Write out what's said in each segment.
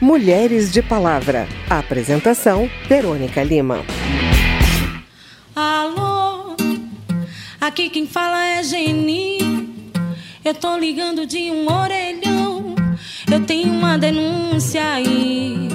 Mulheres de Palavra. Apresentação: Verônica Lima. Alô, aqui quem fala é Geni. Eu tô ligando de um orelhão. Eu tenho uma denúncia aí.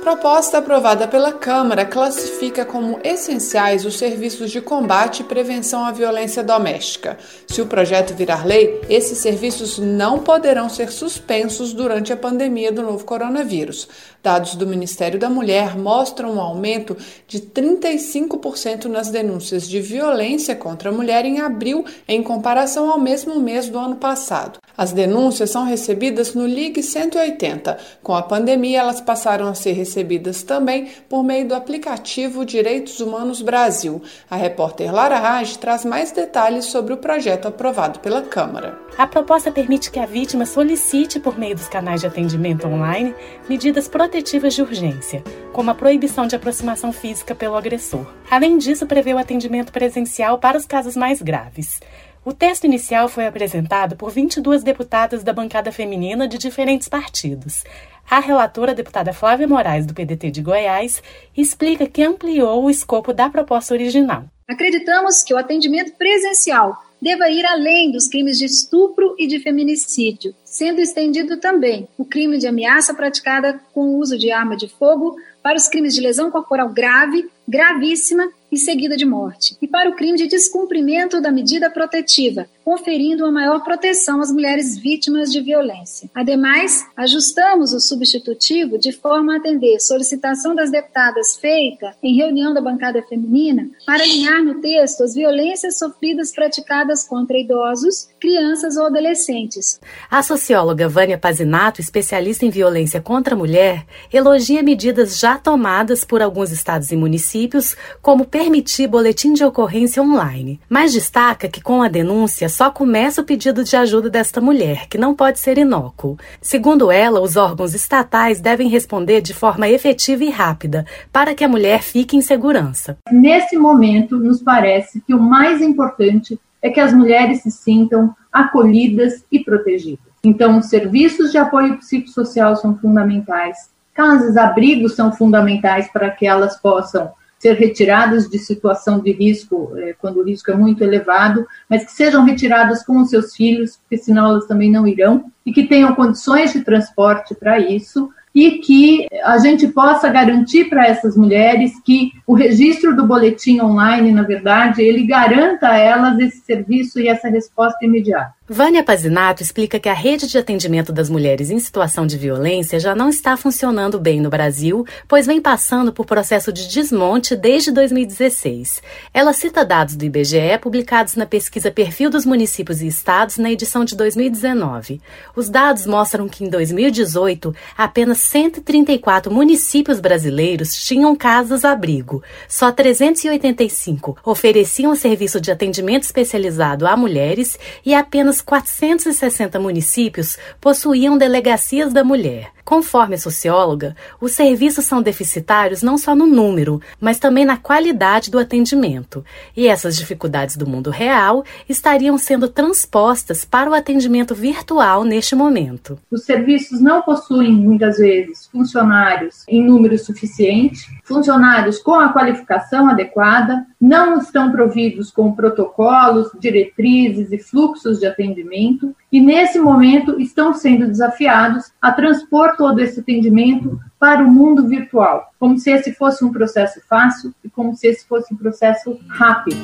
Proposta aprovada pela Câmara classifica como essenciais os serviços de combate e prevenção à violência doméstica. Se o projeto virar lei, esses serviços não poderão ser suspensos durante a pandemia do novo coronavírus. Dados do Ministério da Mulher mostram um aumento de 35% nas denúncias de violência contra a mulher em abril, em comparação ao mesmo mês do ano passado. As denúncias são recebidas no Ligue 180. Com a pandemia, elas passaram a ser recebidas também por meio do aplicativo Direitos Humanos Brasil. A repórter Lara Raj traz mais detalhes sobre o projeto aprovado pela Câmara. A proposta permite que a vítima solicite, por meio dos canais de atendimento online, medidas protetivas de urgência, como a proibição de aproximação física pelo agressor. Além disso, prevê o atendimento presencial para os casos mais graves. O texto inicial foi apresentado por 22 deputadas da bancada feminina de diferentes partidos. A relatora, a deputada Flávia Moraes, do PDT de Goiás, explica que ampliou o escopo da proposta original. Acreditamos que o atendimento presencial deva ir além dos crimes de estupro e de feminicídio, sendo estendido também o crime de ameaça praticada com o uso de arma de fogo para os crimes de lesão corporal grave, gravíssima e seguida de morte, e para o crime de descumprimento da medida protetiva, conferindo uma maior proteção às mulheres vítimas de violência. Ademais, ajustamos o substitutivo de forma a atender solicitação das deputadas feita em reunião da bancada feminina para alinhar no texto as violências sofridas praticadas contra idosos, crianças ou adolescentes. A socióloga Vânia Pazinato, especialista em violência contra a mulher, elogia medidas já tomadas por alguns estados e municípios, como permitir boletim de ocorrência online, mas destaca que com a denúncia só começa o pedido de ajuda desta mulher, que não pode ser inócuo. Segundo ela, os órgãos estatais devem responder de forma efetiva e rápida, para que a mulher fique em segurança. Nesse momento, nos parece que o mais importante é que as mulheres se sintam acolhidas e protegidas. Então, os serviços de apoio psicossocial são fundamentais, casas abrigos são fundamentais para que elas possam ser retiradas de situação de risco, é, quando o risco é muito elevado, mas que sejam retiradas com os seus filhos, porque senão elas também não irão, e que tenham condições de transporte para isso, e que a gente possa garantir para essas mulheres que o registro do boletim online, na verdade, ele garanta a elas esse serviço e essa resposta imediata. Vânia Pazinato explica que a rede de atendimento das mulheres em situação de violência já não está funcionando bem no Brasil, pois vem passando por processo de desmonte desde 2016. Ela cita dados do IBGE publicados na pesquisa Perfil dos Municípios e Estados na edição de 2019. Os dados mostram que em 2018, apenas 134 municípios brasileiros tinham casas-abrigo. Só 385 ofereciam serviço de atendimento especializado a mulheres e apenas 460 municípios possuíam delegacias da mulher. Conforme a socióloga, os serviços são deficitários não só no número, mas também na qualidade do atendimento. E essas dificuldades do mundo real estariam sendo transpostas para o atendimento virtual neste momento. Os serviços não possuem, muitas vezes, funcionários em número suficiente, funcionários com a qualificação adequada, não estão providos com protocolos, diretrizes e fluxos de atendimento, e nesse momento estão sendo desafiados a transpor todo esse atendimento para o mundo virtual, como se esse fosse um processo fácil e como se esse fosse um processo rápido.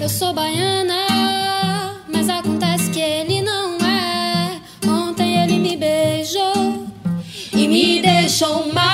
Eu sou baiana, mas acontece que ele não é. Ontem ele me beijou e me deixou marcas,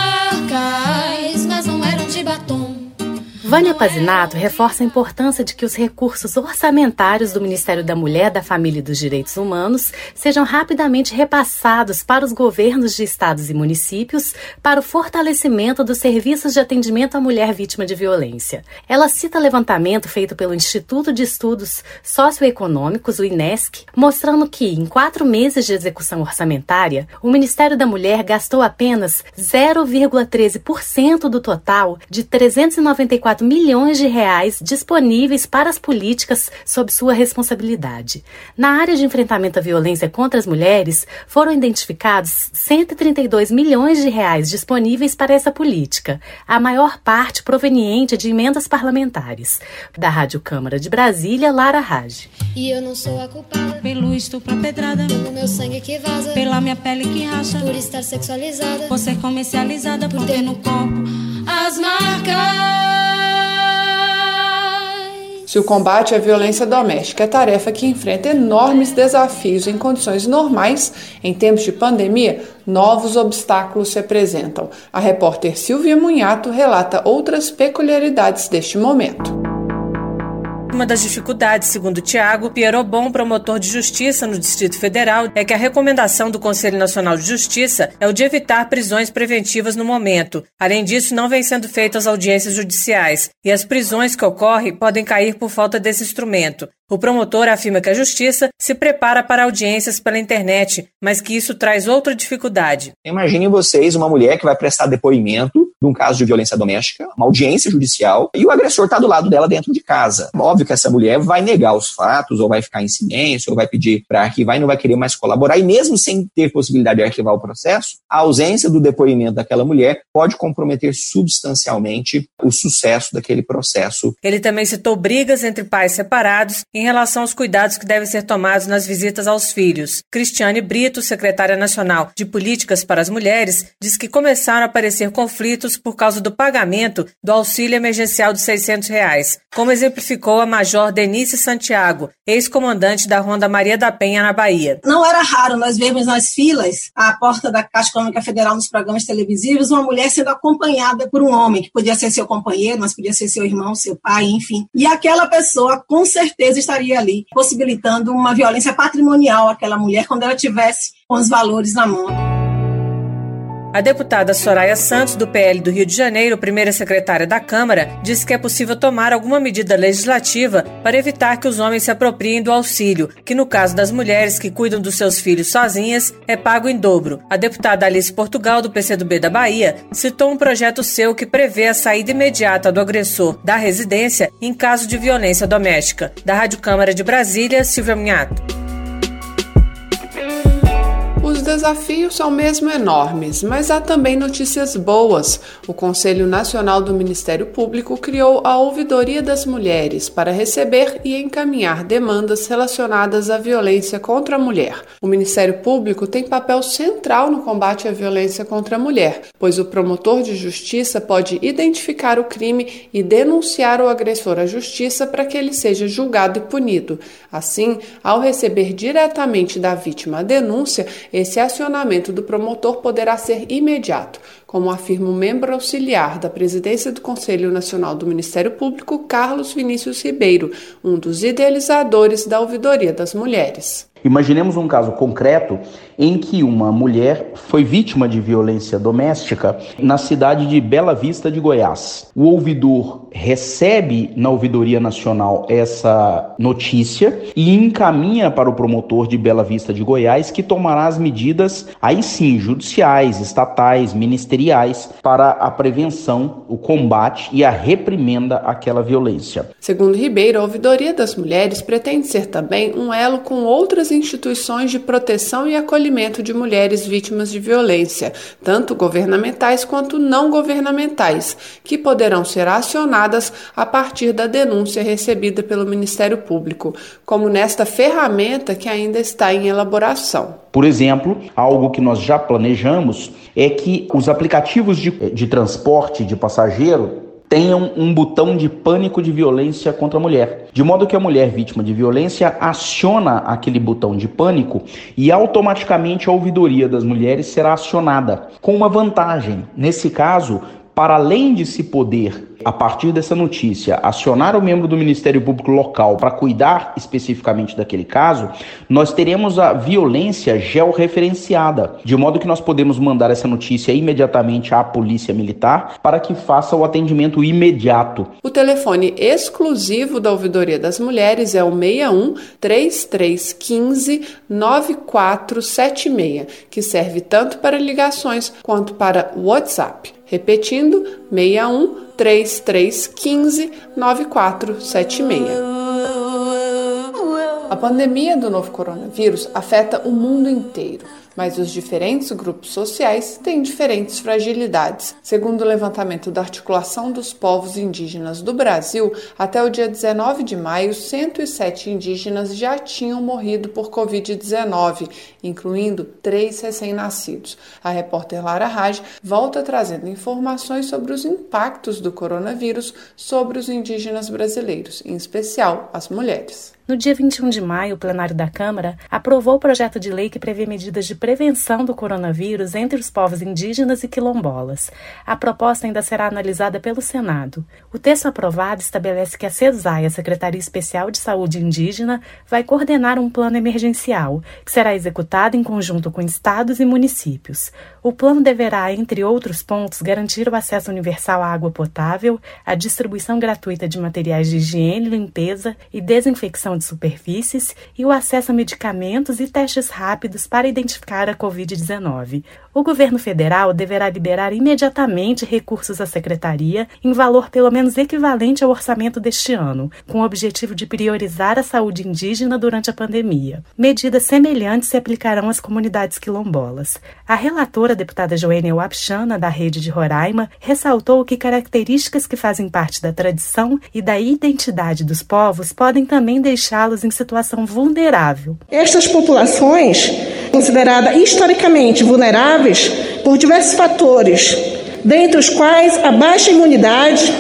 Vânia Pazinato reforça a importância de que os recursos orçamentários do Ministério da Mulher, da Família e dos Direitos Humanos sejam rapidamente repassados para os governos de estados e municípios para o fortalecimento dos serviços de atendimento à mulher vítima de violência. Ela cita levantamento feito pelo Instituto de Estudos Socioeconômicos, o INESC, mostrando que, em quatro meses de execução orçamentária, o Ministério da Mulher gastou apenas 0,13% do total de 394 identificado milhões de reais disponíveis para as políticas sob sua responsabilidade. Na área de enfrentamento à violência contra as mulheres, foram identificados 132 milhões de reais disponíveis para essa política, a maior parte proveniente de emendas parlamentares. Da Rádio Câmara de Brasília, Lara Raj. E eu não sou a culpada pelo estupro pedrada, pelo meu sangue que vaza, pela minha pele que racha, por estar sexualizada, por ser comercializada, por ter no corpo as marcas. Se o combate à violência doméstica é tarefa que enfrenta enormes desafios em condições normais, em tempos de pandemia, novos obstáculos se apresentam. A repórter Silvia Munhato relata outras peculiaridades deste momento. Uma das dificuldades, segundo Tiago Pierobon, promotor de justiça no Distrito Federal, é que a recomendação do Conselho Nacional de Justiça é o de evitar prisões preventivas no momento. Além disso, não vem sendo feitas audiências judiciais e as prisões que ocorrem podem cair por falta desse instrumento. O promotor afirma que a justiça se prepara para audiências pela internet, mas que isso traz outra dificuldade. Imaginem vocês uma mulher que vai prestar depoimento de um caso de violência doméstica, uma audiência judicial, e o agressor está do lado dela dentro de casa. Óbvio que essa mulher vai negar os fatos, ou vai ficar em silêncio, ou vai pedir para arquivar e não vai querer mais colaborar. E mesmo sem ter possibilidade de arquivar o processo, a ausência do depoimento daquela mulher pode comprometer substancialmente o sucesso daquele processo. Ele também citou brigas entre pais separados em relação aos cuidados que devem ser tomados nas visitas aos filhos. Cristiane Brito, secretária nacional de Políticas para as Mulheres, diz que começaram a aparecer conflitos por causa do pagamento do auxílio emergencial de 600 reais, como exemplificou a Major Denise Santiago, ex-comandante da Ronda Maria da Penha, na Bahia. Não era raro nós vermos nas filas, à porta da Caixa Econômica Federal, nos programas televisivos, uma mulher sendo acompanhada por um homem, que podia ser seu companheiro, mas podia ser seu irmão, seu pai, enfim. E aquela pessoa, com certeza, estaria ali, possibilitando uma violência patrimonial àquela mulher quando ela tivesse com os valores na mão. A deputada Soraya Santos, do PL do Rio de Janeiro, primeira secretária da Câmara, disse que é possível tomar alguma medida legislativa para evitar que os homens se apropriem do auxílio, que no caso das mulheres que cuidam dos seus filhos sozinhas, é pago em dobro. A deputada Alice Portugal, do PCdoB da Bahia, citou um projeto seu que prevê a saída imediata do agressor da residência em caso de violência doméstica. Da Rádio Câmara de Brasília, Silvia Minhato desafios são mesmo enormes, mas há também notícias boas. O Conselho Nacional do Ministério Público criou a Ouvidoria das Mulheres para receber e encaminhar demandas relacionadas à violência contra a mulher. O Ministério Público tem papel central no combate à violência contra a mulher, pois o promotor de justiça pode identificar o crime e denunciar o agressor à justiça para que ele seja julgado e punido. Assim, ao receber diretamente da vítima a denúncia, esse esse acionamento do promotor poderá ser imediato, como afirma o membro auxiliar da presidência do Conselho Nacional do Ministério Público, Carlos Vinícius Ribeiro, um dos idealizadores da Ouvidoria das Mulheres. Imaginemos um caso concreto em que uma mulher foi vítima de violência doméstica na cidade de Bela Vista de Goiás. O ouvidor recebe na Ouvidoria Nacional essa notícia e encaminha para o promotor de Bela Vista de Goiás, que tomará as medidas, aí sim, judiciais, estatais, ministeriais, para a prevenção, o combate e a reprimenda àquela violência. Segundo Ribeiro, a Ouvidoria das Mulheres pretende ser também um elo com outras outras instituições de proteção e acolhimento de mulheres vítimas de violência, tanto governamentais quanto não governamentais, que poderão ser acionadas a partir da denúncia recebida pelo Ministério Público, como nesta ferramenta que ainda está em elaboração. Por exemplo, algo que nós já planejamos é que os aplicativos de, de transporte de passageiro tenham um botão de pânico de violência contra a mulher. De modo que a mulher vítima de violência aciona aquele botão de pânico e automaticamente a ouvidoria das mulheres será acionada. Com uma vantagem: nesse caso, para além de se poder a partir dessa notícia, acionar o membro do Ministério Público local para cuidar especificamente daquele caso, nós teremos a violência georreferenciada, de modo que nós podemos mandar essa notícia imediatamente à Polícia Militar para que faça o atendimento imediato. O telefone exclusivo da Ouvidoria das Mulheres é o 61 3315 9476, que serve tanto para ligações quanto para WhatsApp. Repetindo, 61 3315 9476. A pandemia do novo coronavírus afeta o mundo inteiro mas os diferentes grupos sociais têm diferentes fragilidades. Segundo o levantamento da Articulação dos Povos Indígenas do Brasil, até o dia 19 de maio, 107 indígenas já tinham morrido por Covid-19, incluindo três recém-nascidos. A repórter Lara Raj volta trazendo informações sobre os impactos do coronavírus sobre os indígenas brasileiros, em especial as mulheres. No dia 21 de maio, o plenário da Câmara aprovou o projeto de lei que prevê medidas de prevenção do coronavírus entre os povos indígenas e quilombolas. A proposta ainda será analisada pelo Senado. O texto aprovado estabelece que a CESAI, a Secretaria Especial de Saúde Indígena, vai coordenar um plano emergencial, que será executado em conjunto com estados e municípios. O plano deverá, entre outros pontos, garantir o acesso universal à água potável, a distribuição gratuita de materiais de higiene, limpeza e desinfecção de superfícies e o acesso a medicamentos e testes rápidos para identificar a Covid-19. O governo federal deverá liberar imediatamente recursos à secretaria em valor pelo menos equivalente ao orçamento deste ano, com o objetivo de priorizar a saúde indígena durante a pandemia. Medidas semelhantes se aplicarão às comunidades quilombolas. A relatora, a deputada Joênia Wapchana, da Rede de Roraima, ressaltou que características que fazem parte da tradição e da identidade dos povos podem também deixá-los em situação vulnerável. Estas populações, consideradas historicamente vulneráveis por diversos fatores, dentre os quais a baixa imunidade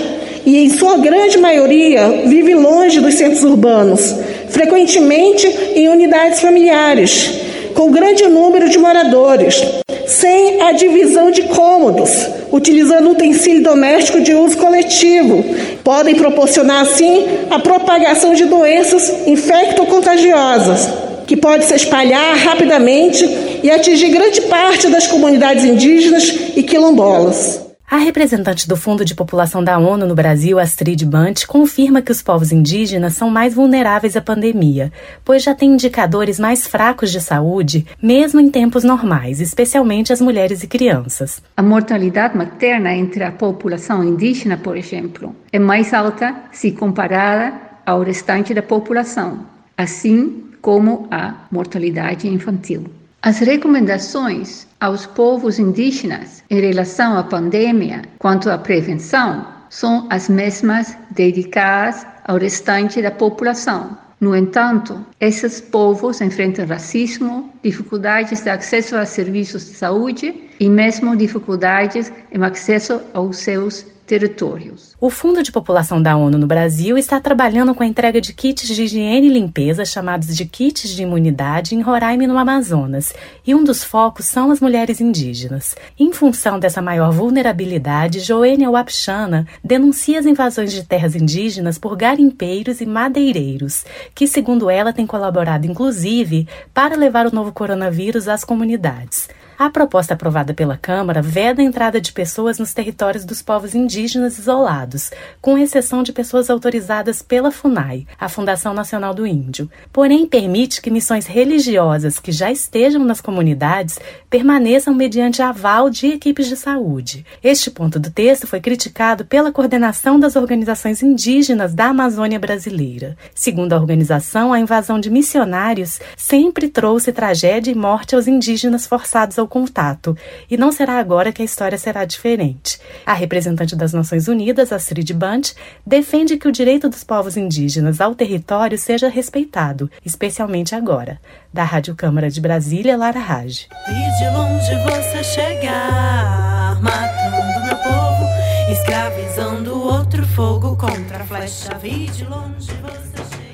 e, em sua grande maioria, vive longe dos centros urbanos, frequentemente em unidades familiares, com grande número de moradores, sem a divisão de cômodos, utilizando utensílio doméstico de uso coletivo. Podem proporcionar, assim, a propagação de doenças infecto-contagiosas, que pode se espalhar rapidamente e atingir grande parte das comunidades indígenas e quilombolas. A representante do Fundo de População da ONU no Brasil, Astrid Bant, confirma que os povos indígenas são mais vulneráveis à pandemia, pois já têm indicadores mais fracos de saúde, mesmo em tempos normais, especialmente as mulheres e crianças. A mortalidade materna entre a população indígena, por exemplo, é mais alta se comparada ao restante da população, assim como a mortalidade infantil. As recomendações aos povos indígenas em relação à pandemia quanto à prevenção são as mesmas dedicadas ao restante da população. No entanto, esses povos enfrentam racismo, dificuldades de acesso a serviços de saúde e mesmo dificuldades em acesso aos seus territórios. O Fundo de População da ONU no Brasil está trabalhando com a entrega de kits de higiene e limpeza, chamados de kits de imunidade, em Roraima e no Amazonas, e um dos focos são as mulheres indígenas. Em função dessa maior vulnerabilidade, Joênia Wapchana denuncia as invasões de terras indígenas por garimpeiros e madeireiros, que, segundo ela, têm colaborado inclusive para levar o novo coronavírus às comunidades. A proposta aprovada pela Câmara veda a entrada de pessoas nos territórios dos povos indígenas isolados, com exceção de pessoas autorizadas pela FUNAI, a Fundação Nacional do Índio. Porém, permite que missões religiosas que já estejam nas comunidades permaneçam mediante aval de equipes de saúde. Este ponto do texto foi criticado pela coordenação das organizações indígenas da Amazônia brasileira. Segundo a organização, a invasão de missionários sempre trouxe tragédia e morte aos indígenas forçados ao contato, e não será agora que a história será diferente. A representante das Nações Unidas, Astrid Bant, defende que o direito dos povos indígenas ao território seja respeitado, especialmente agora. Da Rádio Câmara de Brasília, Lara Raj. E de longe você chegar, matando meu povo, escravizando outro fogo contra a flecha. Vi de longe você chegar.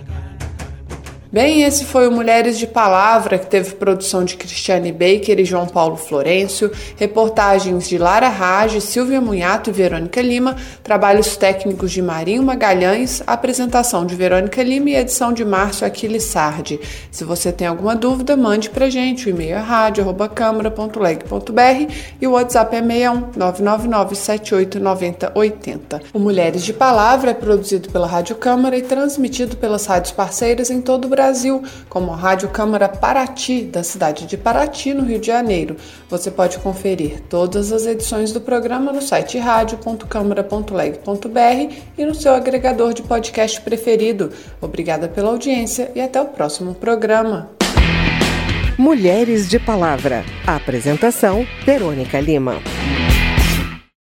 Bem, esse foi o Mulheres de Palavra, que teve produção de Cristiane Baker e João Paulo Florencio, reportagens de Lara Rage, Silvia Munhato e Verônica Lima, trabalhos técnicos de Marinho Magalhães, apresentação de Verônica Lima e edição de Márcio Aquiles Sardi. Se você tem alguma dúvida, mande pra gente. O e-mail é rádio.câmara.leg.br e o WhatsApp é 61 999 O Mulheres de Palavra é produzido pela Rádio Câmara e transmitido pelas rádios parceiras em todo o Brasil Brasil, como a Rádio Câmara Paraty, da cidade de Paraty, no Rio de Janeiro. Você pode conferir todas as edições do programa no site rádio.câmara.leg.br e no seu agregador de podcast preferido. Obrigada pela audiência e até o próximo programa. Mulheres de Palavra. Apresentação: Verônica Lima.